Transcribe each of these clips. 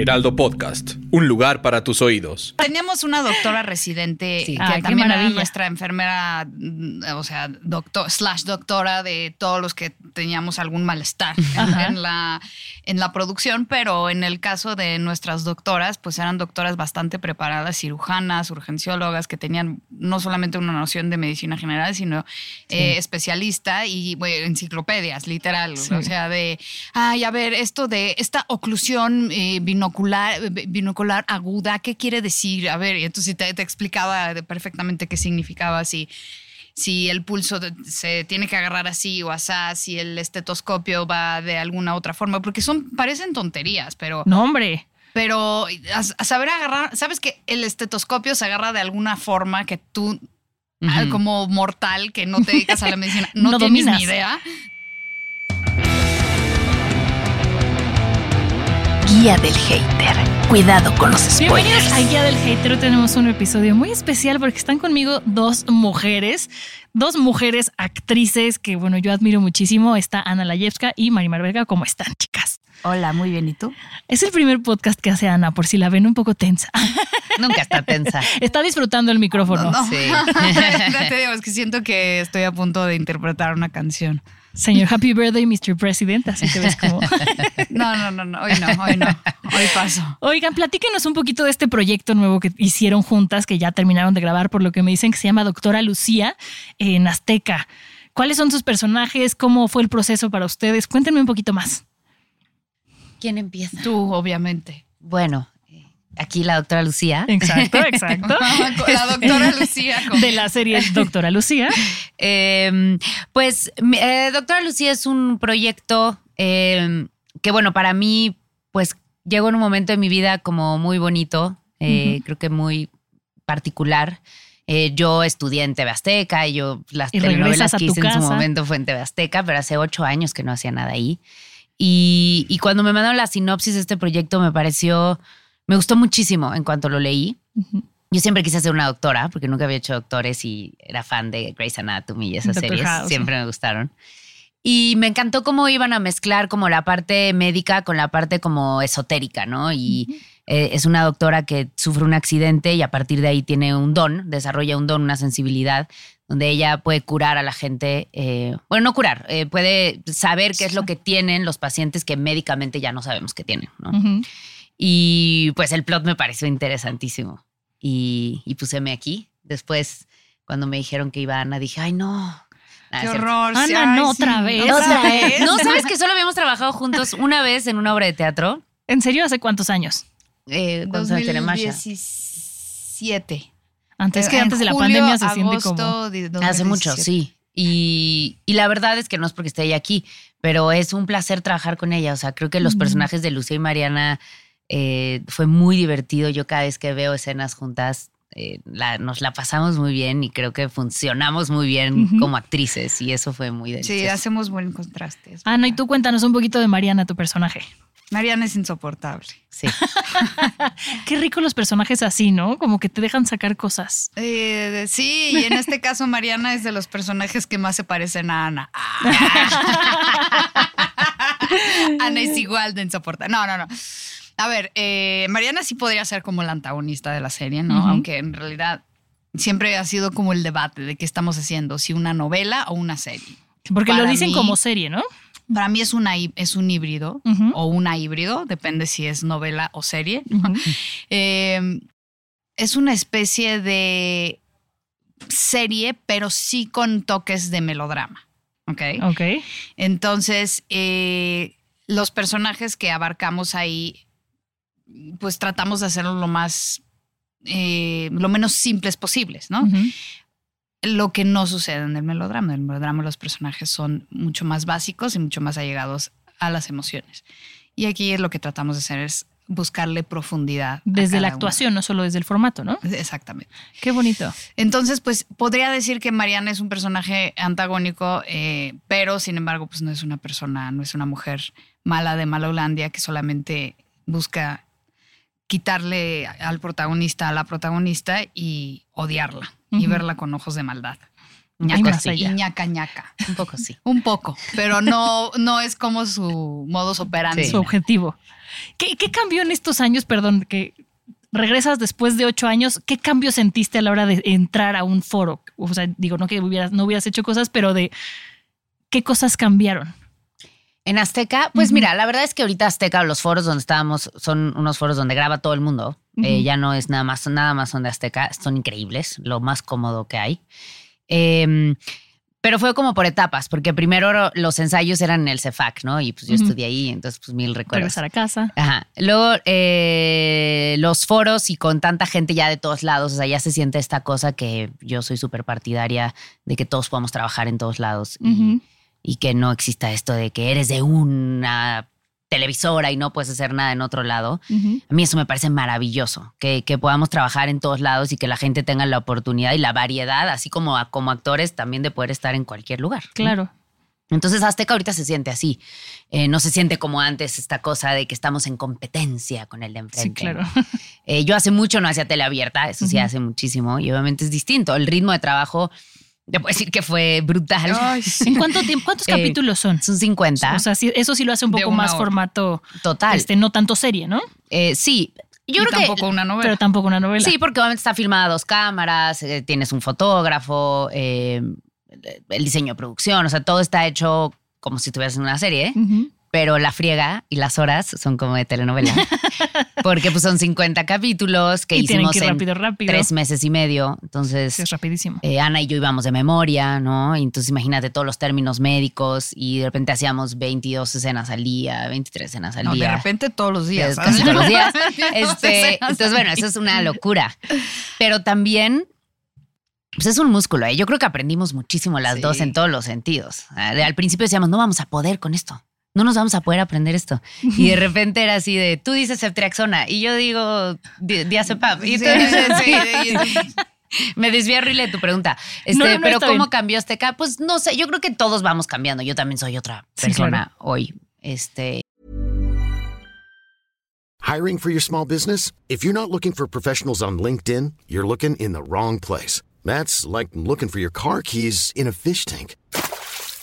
Heraldo Podcast, un lugar para tus oídos. Teníamos una doctora residente Sí. que también era nuestra enfermera, mm, o sea, doctor, slash doctora de todos los que teníamos algún malestar en, la, en la producción, pero en el caso de nuestras doctoras, pues eran doctoras bastante preparadas, cirujanas, urgenciólogas, que tenían no solamente una noción de medicina general, sino eh, especialista y bueno, enciclopedias, literal. Sí. O sea, de, ay, a ver, esto de esta oclusión eh, binocular, eh, binocular aguda, ¿qué quiere decir? A ver, y entonces te, te explicaba perfectamente qué significaba, si, si el pulso se tiene que agarrar así o asá, si el estetoscopio va de alguna otra forma, porque son, parecen tonterías, pero... No, hombre. Pero a, a saber agarrar, sabes que el estetoscopio se agarra de alguna forma que tú, como mortal, que no te dedicas a la medicina, no, No tienes dominas. ni idea. Guía del hater. Cuidado con los Bienvenidos spoilers. a Guía del Hater. Hoy tenemos un episodio muy especial porque están conmigo dos mujeres, dos mujeres actrices que, bueno, yo admiro muchísimo. Está Ana Layevska y Marimar Vega. ¿Cómo están, chicas? Hola, muy bien. ¿Y tú? Es el primer podcast que hace Ana, por si la ven un poco tensa. Nunca está tensa. Está disfrutando el micrófono. No. Sí. Ya te digo, es que siento que estoy a punto de interpretar una canción. Señor Happy Birthday, Mr. President. Así te ves como. No, no, no, no, hoy no, hoy no, hoy paso. Oigan, platíquenos un poquito de este proyecto nuevo que hicieron juntas, que ya terminaron de grabar, por lo que me dicen que se llama Doctora Lucía en Azteca. ¿Cuáles son sus personajes? ¿Cómo fue el proceso para ustedes? Cuéntenme un poquito más. ¿Quién empieza? Tú, obviamente. Bueno, aquí la doctora Lucía. Exacto, exacto. La doctora Lucía. con- De la serie Doctora Lucía. Eh, pues, eh, doctora Lucía es un proyecto eh, que, bueno, para mí, pues llegó en un momento de mi vida como muy bonito, eh, creo que muy particular. Eh, yo estudié en TV Azteca y yo las Y telenovelas que hice en su momento fue en TV Azteca, pero hace ocho años que no hacía nada ahí. Y, y cuando me mandaron la sinopsis de este proyecto me pareció, me gustó muchísimo en cuanto lo leí. Yo siempre quise ser una doctora porque nunca había hecho doctores y era fan de Grey's Anatomy y esas Doctor series. House. Siempre me gustaron. Y me encantó cómo iban a mezclar como la parte médica con la parte como esotérica, ¿no? Y eh, es una doctora que sufre un accidente y a partir de ahí tiene un don, desarrolla un don, una sensibilidad, donde ella puede curar a la gente, eh, bueno, no curar, eh, puede saber qué es lo que tienen los pacientes que médicamente ya no sabemos que tienen, ¿no? Y pues el plot me pareció interesantísimo. Y, y puseme aquí. Después, cuando me dijeron que iba Ana, dije, ay, no. Nada, Qué horror. Ana, sí, no, sí, otra vez. Otra vez. No, sabes que solo habíamos trabajado juntos una vez en una obra de teatro. ¿En serio hace cuántos años? Eh, cuando se tiene Masha. 2017. Antes que antes de la julio, pandemia se siente agosto como. de Hace mucho, 2017. sí. Y, y la verdad es que no es porque esté ella aquí, pero es un placer trabajar con ella. O sea, creo que los Mm. personajes de Lucía y Mariana eh, fue muy divertido. Yo cada vez que veo escenas juntas, eh, la- nos la pasamos muy bien y creo que funcionamos muy bien como actrices y eso fue muy delicioso. Sí, hacemos buen contraste. es Ana, y tú cuéntanos un poquito de Mariana, tu personaje. Mariana es insoportable. Sí. Qué rico los personajes así, ¿no? Como que te dejan sacar cosas. Eh, sí, y en este caso Mariana es de los personajes que más se parecen a Ana. Ana es igual de insoportable. No, no, no. A ver, eh, Mariana sí podría ser como la antagonista de la serie, ¿no? Aunque en realidad siempre ha sido como el debate de qué estamos haciendo, si una novela o una serie. Porque lo dicen mí- como serie, ¿no? Para mí es, una, es un híbrido o una híbrido, depende si es novela o serie. Eh, es una especie de serie, pero sí con toques de melodrama. ¿Ok? Ok. Entonces, eh, los personajes que abarcamos ahí, pues tratamos de hacerlo lo más, eh, lo menos simples posibles, ¿no? Lo que no sucede en el melodrama. En el melodrama los personajes son mucho más básicos y mucho más allegados a las emociones. Y aquí es lo que tratamos de hacer es buscarle profundidad. Desde la actuación, no solo desde el formato, ¿no? Exactamente. Qué bonito. Entonces, pues podría decir que Mariana es un personaje antagónico, eh, pero sin embargo, pues no es una persona, no es una mujer mala de Malolandia que solamente busca quitarle al protagonista a la protagonista y odiarla y verla con ojos de maldad. Ñaca, sí, y ñaca, ñaca. Un poco sí. Un poco, pero no, no es como su modus operandi. Sí. Su objetivo. ¿Qué, qué cambió en estos años? Perdón, que regresas después de ocho años. ¿Qué cambio sentiste a la hora de entrar a un foro? O sea, digo, no que hubieras, no hubieras hecho cosas, pero de qué cosas cambiaron. En Azteca, pues mira, la verdad es que ahorita Azteca, los foros donde estábamos, son unos foros donde graba todo el mundo. Eh, ya no es nada más, nada más son de Azteca, son increíbles, lo más cómodo que hay. Eh, pero fue como por etapas, porque primero los ensayos eran en el CEFAC, ¿no? Y pues yo estudié ahí, entonces pues mil recuerdos. Regresar a casa. Ajá. Luego, eh, los foros y con tanta gente ya de todos lados, o sea, ya se siente esta cosa que yo soy súper partidaria de que todos podamos trabajar en todos lados y. y que no exista esto de que eres de una televisora y no puedes hacer nada en otro lado. A mí eso me parece maravilloso, que, que podamos trabajar en todos lados y que la gente tenga la oportunidad y la variedad, así como, a- como actores, también de poder estar en cualquier lugar. ¿no? Claro. Entonces Azteca ahorita se siente así. Eh, no se siente como antes esta cosa de que estamos en competencia con el de enfrente. Sí, claro. Eh, yo hace mucho no hacía tele abierta, eso sí hace muchísimo y obviamente es distinto. El ritmo de trabajo, te puedo decir que fue brutal. Ay, sí. ¿En cuánto tiempo? ¿Cuántos Eh, capítulos son? Son 50. O sea, sí- eso sí lo hace un poco más hora. formato, total. este, no tanto serie, ¿no? Eh, sí, yo y creo tampoco que... una novela. Pero tampoco una novela. Sí, porque obviamente está filmada a dos cámaras, eh, tienes un fotógrafo, eh, el diseño de producción, o sea, todo está hecho como si estuvieras en una serie. Ujú. Pero la friega y las horas son como de telenovela. Porque pues son 50 capítulos que y hicimos que ir en rápido, rápido. tres meses y medio. Entonces, es rapidísimo. eh, Ana y yo íbamos de memoria, ¿no? Y entonces imagínate todos los términos médicos y de repente hacíamos 22 escenas al día, 23 escenas al No, de día. repente todos los días. Es casi todos los días. Este, entonces, bueno, eso es una locura. Pero también, pues es un músculo. ¿eh? Yo creo que aprendimos muchísimo las Sí. dos en todos los sentidos. Al al principio decíamos, no vamos a poder con esto. No nos vamos a poder aprender esto. Y de repente era así de, tú dices ceftriaxona y yo digo di- diazepam. Y tú Sí, dices, sí, sí. Me desvié horrible de tu pregunta. Este, No, no, pero ¿cómo bien. cambió Azteca? Pues no sé, yo creo que todos vamos cambiando. Yo también soy otra Sí, persona claro. hoy. Este, Hiring for your small business? If you're not looking for professionals on LinkedIn, you're looking in the wrong place. That's like looking for your car keys in a fish tank.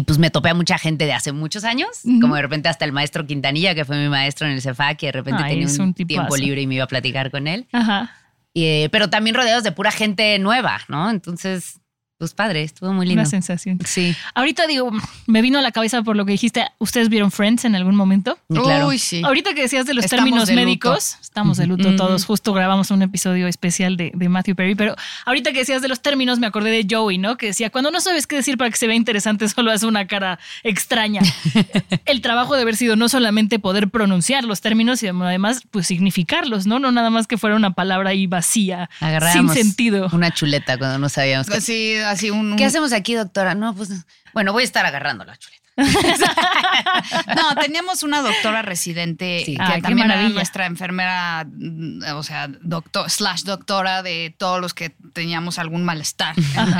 y pues me topé a mucha gente de hace muchos años, como de repente hasta el maestro Quintanilla, que fue mi maestro en el CEFAC, y de repente Ay, tenía un, tiempo libre y me iba a platicar con él. Ajá. Eh, pero también rodeados de pura gente nueva, ¿no? Entonces, pues padre, estuvo muy lindo. Una sensación. Sí, Ahorita digo, me vino a la cabeza por lo que dijiste. ¿Ustedes vieron Friends en algún momento? claro. Uy, sí. Ahorita que decías de los Estamos términos de luto. médicos, estamos de luto Ujú. todos. Justo grabamos un episodio especial de, de Matthew Perry, pero ahorita que decías de los términos, me acordé de Joey, ¿no? Que decía, cuando no sabes qué decir para que se vea interesante, solo hace una cara extraña. El trabajo de haber sido no solamente poder pronunciar los términos, sino además, pues significarlos, ¿no? No nada más que fuera una palabra ahí vacía, sin Agarrábamos sentido. una chuleta cuando no sabíamos qué. Así, así un. ¿Qué hacemos aquí, doctora? No, pues, bueno, voy a estar agarrando la chuleta. No, teníamos una doctora residente Sí. que qué también era nuestra enfermera, mm, o sea, doctor, slash doctora de todos los que teníamos algún malestar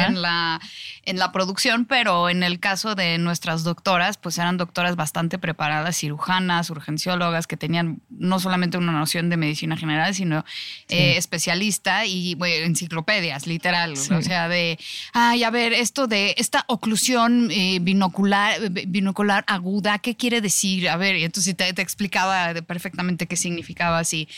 en, la, en la producción, pero en el caso de nuestras doctoras, pues eran doctoras bastante preparadas, cirujanas, urgenciólogas, que tenían no solamente una noción de medicina general, sino eh, especialista y bueno, enciclopedias, literal. Sí. O sea, de, ay, a ver, esto de esta oclusión eh, binocular, eh, binocular aguda, ¿qué quiere decir? A ver, y entonces te, te explicaba perfectamente qué significaba, si,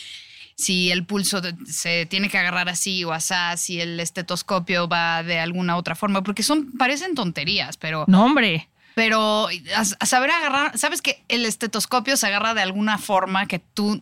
si el pulso se tiene que agarrar así o asá, si el estetoscopio va de alguna otra forma, porque son, parecen tonterías, pero, No, hombre. pero a, a saber agarrar, sabes que el estetoscopio se agarra de alguna forma que tú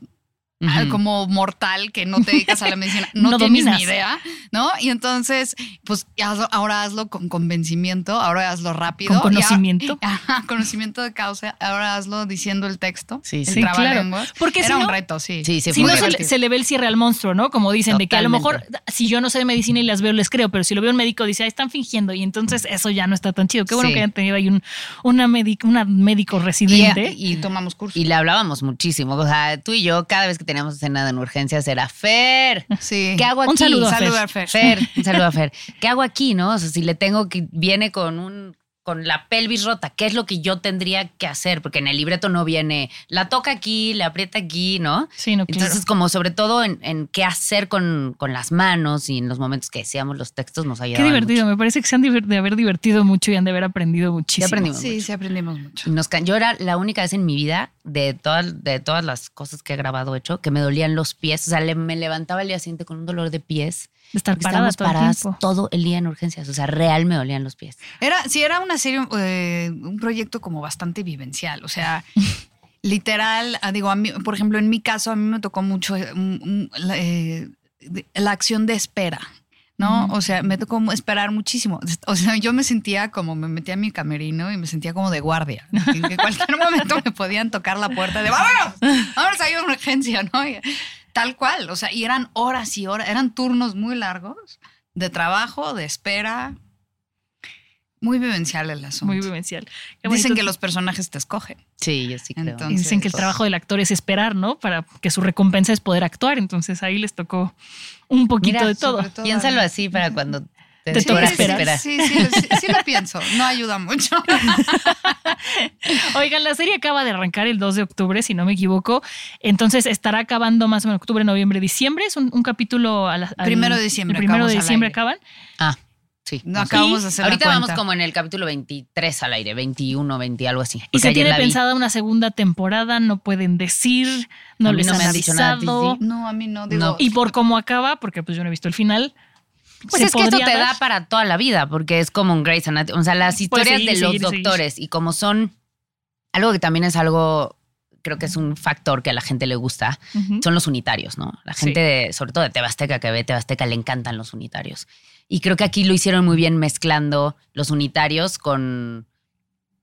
como mortal que no te dedicas a la medicina, no, No tienes dominas. ni idea, ¿no? Y entonces, pues hazlo- ahora hazlo con convencimiento, ahora hazlo rápido. Con conocimiento. ajá, conocimiento de causa, ahora hazlo diciendo el texto. Sí, el sí. Sí, claro. Porque Era si un no- reto, sí. Sí, sí, Si no, se, le- se le ve el cierre al monstruo, ¿no? Como dicen, de que a lo mejor, si yo no sé de medicina y las veo, les creo, pero si lo veo un médico, dice, ah, están fingiendo, y entonces eso ya no está tan chido. Qué bueno Sí. que hayan tenido ahí un una, médico, una médico residente. Y, y tomamos cursos. Y le hablábamos muchísimo. O sea, tú y yo, cada vez que teníamos escena en urgencias, era Fer. sí. ¿Qué hago aquí? Un saludo a Saludo Fer. a Fer. Fer, un saludo a Fer. ¿Qué hago aquí, no? O sea, si le tengo que. Viene con un. Con la pelvis rota, ¿qué es lo que yo tendría que hacer? Porque en el libreto no viene. La toca aquí, le aprieta aquí, ¿no? Sí, no, claro. Entonces, como sobre todo en, en qué hacer con, con las manos y en los momentos que decíamos los textos, nos Qué ayudaban divertido. mucho. Me parece que se han de haber divertido mucho y han de haber aprendido muchísimo. aprendimos. Sí, sí, aprendimos mucho. Nos yo era la única vez en mi vida de todas, de todas las cosas que he grabado hecho que me dolían los pies. O sea, le- me levantaba el día siguiente con un dolor de pies. De estar porque parada estábamos todo el paradas tiempo. todo el día en urgencias. O sea, real me dolían los pies. Era, sí, era una serie, eh, un proyecto como bastante vivencial. O sea, literal, ah, digo, a mí, por ejemplo, en mi caso, a mí me tocó mucho eh, eh, la acción de espera. ¿No? O sea, me tocó esperar muchísimo. O sea, yo me sentía como, me metía en mi camerino y me sentía como de guardia. En que cualquier momento me podían tocar la puerta de ¡vámonos! ¡Vámonos! Hay una urgencia, ¿no? Tal cual. O sea, y eran horas y horas, eran turnos muy largos de trabajo, de espera. Muy vivencial el asunto. Muy vivencial. Dicen que los personajes te escogen. Sí, yo sí creo. Entonces- Y dicen que el trabajo del actor es esperar, ¿no? Para que su recompensa es poder actuar. Entonces ahí les tocó un poquito Mira, de todo. todo- Piénsalo así para cuando te, Te toca esperar. Sí, sí, sí, sí lo pienso. No ayuda mucho. Oigan, la serie acaba de arrancar el 2 de octubre, si no me equivoco. Entonces estará acabando más o menos octubre, noviembre, diciembre. Es un, un capítulo a la, al- Primero de diciembre El primero de diciembre acaban. Ah, sí. No acabamos de hacer la Ahorita vamos como en el capítulo 23 al aire, 21, 20, algo así. Y se tiene vi. pensada una segunda temporada, no pueden decir, no les no han me han dicho nada, avisado. No, a mí no. Digo, No. Y por cómo acaba, porque pues yo no he visto el final. Pues es que esto te da para toda la vida, porque es como un Grey's Anatomy. O sea, las historias seguir, de los seguir, seguir. doctores y como son algo que también es algo, creo que es un factor que a la gente le gusta, son los unitarios, ¿no? La Sí. gente, de- sobre todo de Tebasteca, que ve Tebasteca, le encantan los unitarios. Y creo que aquí lo hicieron muy bien mezclando los unitarios con,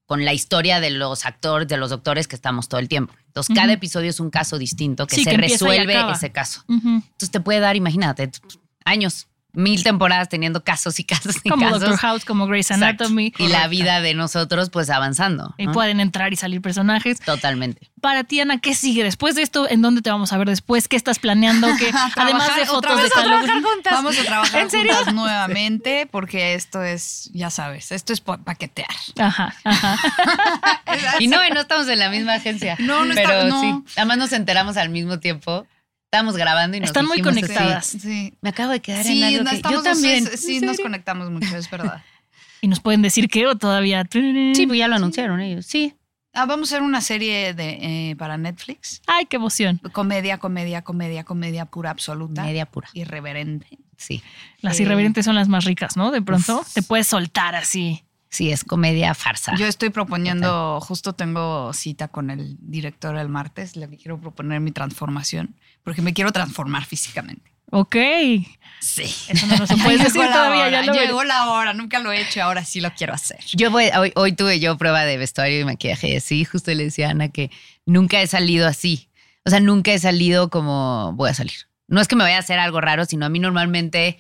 con la historia de los actores, de los doctores que estamos todo el tiempo. Entonces, cada episodio es un caso distinto que Sí, se que resuelve ese caso. Entonces te puede dar, imagínate, años, mil temporadas teniendo casos y casos y Como casos. Doctor House, como Grey's Exacto. Anatomy. Y la vida de nosotros, pues avanzando. Y ¿no? pueden entrar y salir personajes. Totalmente. Para ti, Ana, ¿qué sigue después de esto? ¿En dónde te vamos a ver después? ¿Qué estás planeando? ¿Qué, además de fotos de a Halloween. Vamos a trabajar ¿En serio? juntas nuevamente porque esto es, ya sabes, esto es pa- paquetear. Ajá, ajá. Y no, y no estamos en la misma agencia. No, no Pero está- no. sí. Además nos enteramos al mismo tiempo. Estábamos grabando y nos Están muy así, conectadas. Sí. Me acabo de quedar Sí, en algo no, que estamos yo también. sí, sí, nos conectamos mucho, es verdad. ¿Y nos pueden decir qué o todavía? Sí, pues ya lo anunciaron ellos. Sí. Ah, vamos a hacer una serie de, eh, para Netflix. Ay, qué emoción. Comedia, comedia, comedia, comedia pura absoluta. Media pura. Irreverente. Sí. Las Eh, irreverentes son las más ricas, ¿no? De pronto te puedes soltar así. Sí, es comedia farsa. Yo estoy proponiendo, justo tengo cita con el director el martes, le quiero proponer mi transformación, porque me quiero transformar físicamente. Ok. Sí. Eso no lo puedes decir todavía. Ya lo llegó la hora, nunca lo he hecho, ahora sí lo quiero hacer. Yo voy, hoy, hoy tuve yo prueba de vestuario y maquillaje y así, justo le decía a Ana que nunca he salido así. O sea, nunca he salido como voy a salir. No es que me vaya a hacer algo raro, sino a mí normalmente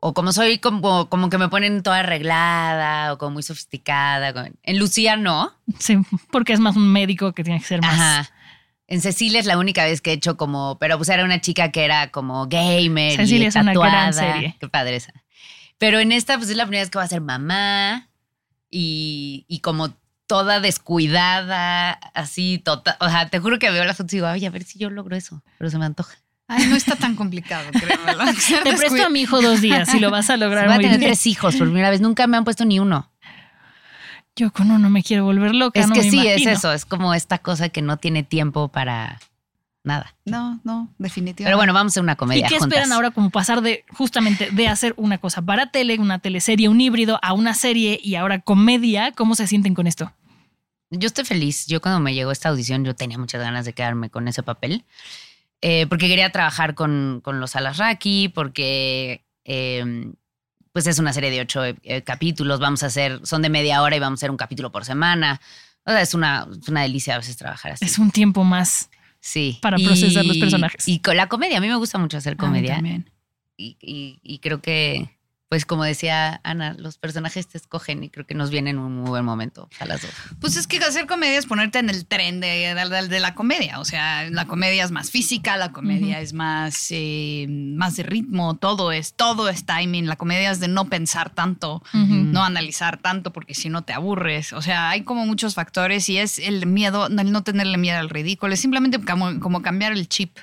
o como soy como, como que me ponen toda arreglada o como muy sofisticada. En Lucía no. Sí, porque es más un médico que tiene que ser más. Ajá. En Cecilia es la única vez que he hecho como, pero pues era una chica que era como gamer Cecilia y es una tatuada. gran serie. Qué padre esa. Pero en esta pues es la primera vez que va a ser mamá y, y como toda descuidada, así total. O sea, te juro que veo las fotos y digo, ay, a ver si yo logro eso, pero se me antoja. Ay, no está tan complicado, créemelo. Te presto a mi hijo dos días y lo vas a lograr Voy a muy tener bien. tres hijos por primera vez, nunca me han puesto ni uno. Yo con uno me quiero volver loca. Es no que me sí, imagino. es eso, es como esta cosa que no tiene tiempo para nada. No, no, definitivamente. Pero bueno, vamos a hacer una ¿Y comedia qué juntas. esperan ahora como pasar de justamente de hacer una cosa para tele, una teleserie, un híbrido, a una serie y ahora comedia? ¿Cómo se sienten con esto? Yo estoy feliz. Yo cuando me llegó esta audición, yo tenía muchas ganas de quedarme con ese papel. Eh, porque quería trabajar con, con los Alasraki, porque eh, pues es una serie de ocho eh, capítulos. Vamos a hacer, son de media hora y vamos a hacer un capítulo por semana. O sea, es una, es una delicia a veces trabajar así. Es un tiempo más. sí. para procesar los personajes. Y con la comedia, a mí me gusta mucho hacer A mí comedia. también. y, y- y creo que, pues como decía Ana, los personajes te escogen y creo que nos vienen en un muy buen momento a las dos. Pues es que hacer comedia es ponerte en el tren de, de- de la comedia. O sea, la comedia es más física, la comedia es más, eh, más de ritmo, todo es, todo es timing. La comedia es de no pensar tanto, no analizar tanto, porque si no te aburres. O sea, hay como muchos factores y es el miedo, el no tenerle miedo al ridículo. Es simplemente como, como cambiar el chip.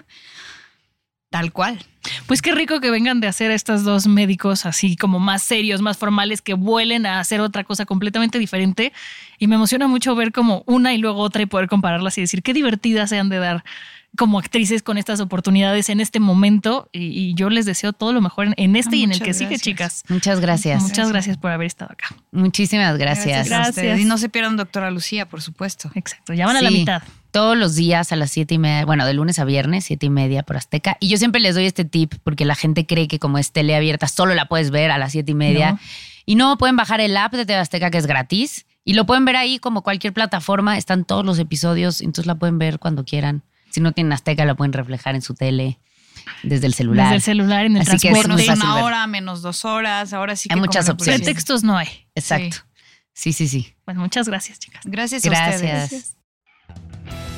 Tal cual. Pues qué rico que vengan de hacer estos dos médicos así como más serios, más formales, que vuelen a hacer otra cosa completamente diferente. Y me emociona mucho ver como una y luego otra y poder compararlas y decir qué divertidas se han de dar como actrices con estas oportunidades en este momento. Y, y yo les deseo todo lo mejor en, en este y en el que sigue, chicas. Muchas gracias. Muchas gracias por haber estado acá. Muchísimas gracias. Gracias. Y no se pierdan, doctora Lucía, por supuesto. Exacto, ya van a la mitad. Todos los días a las siete y media, bueno, de lunes a viernes, siete y media por Azteca. Y yo siempre les doy este tip porque la gente cree que como es tele abierta, solo la puedes ver a las siete y media. No. Y no, pueden bajar el app de TV Azteca que es gratis. Y lo pueden ver ahí como cualquier plataforma. Están todos los episodios, entonces la pueden ver cuando quieran. Si no tienen Azteca, la pueden reflejar en su tele desde el celular. Desde el celular, en el Así que es transporte. una ver. hora, menos dos horas. Ahora sí que Hay muchas pues, opciones. Pretextos no hay. Exacto. Sí, sí, sí. Bueno, muchas gracias, chicas. Gracias a Gracias.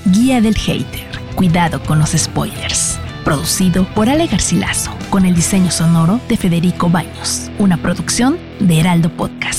Guía del Hater. Cuidado con los spoilers. Producido por Ale Garcilaso, con el diseño sonoro de Federico Baños. Una producción de Heraldo Podcast.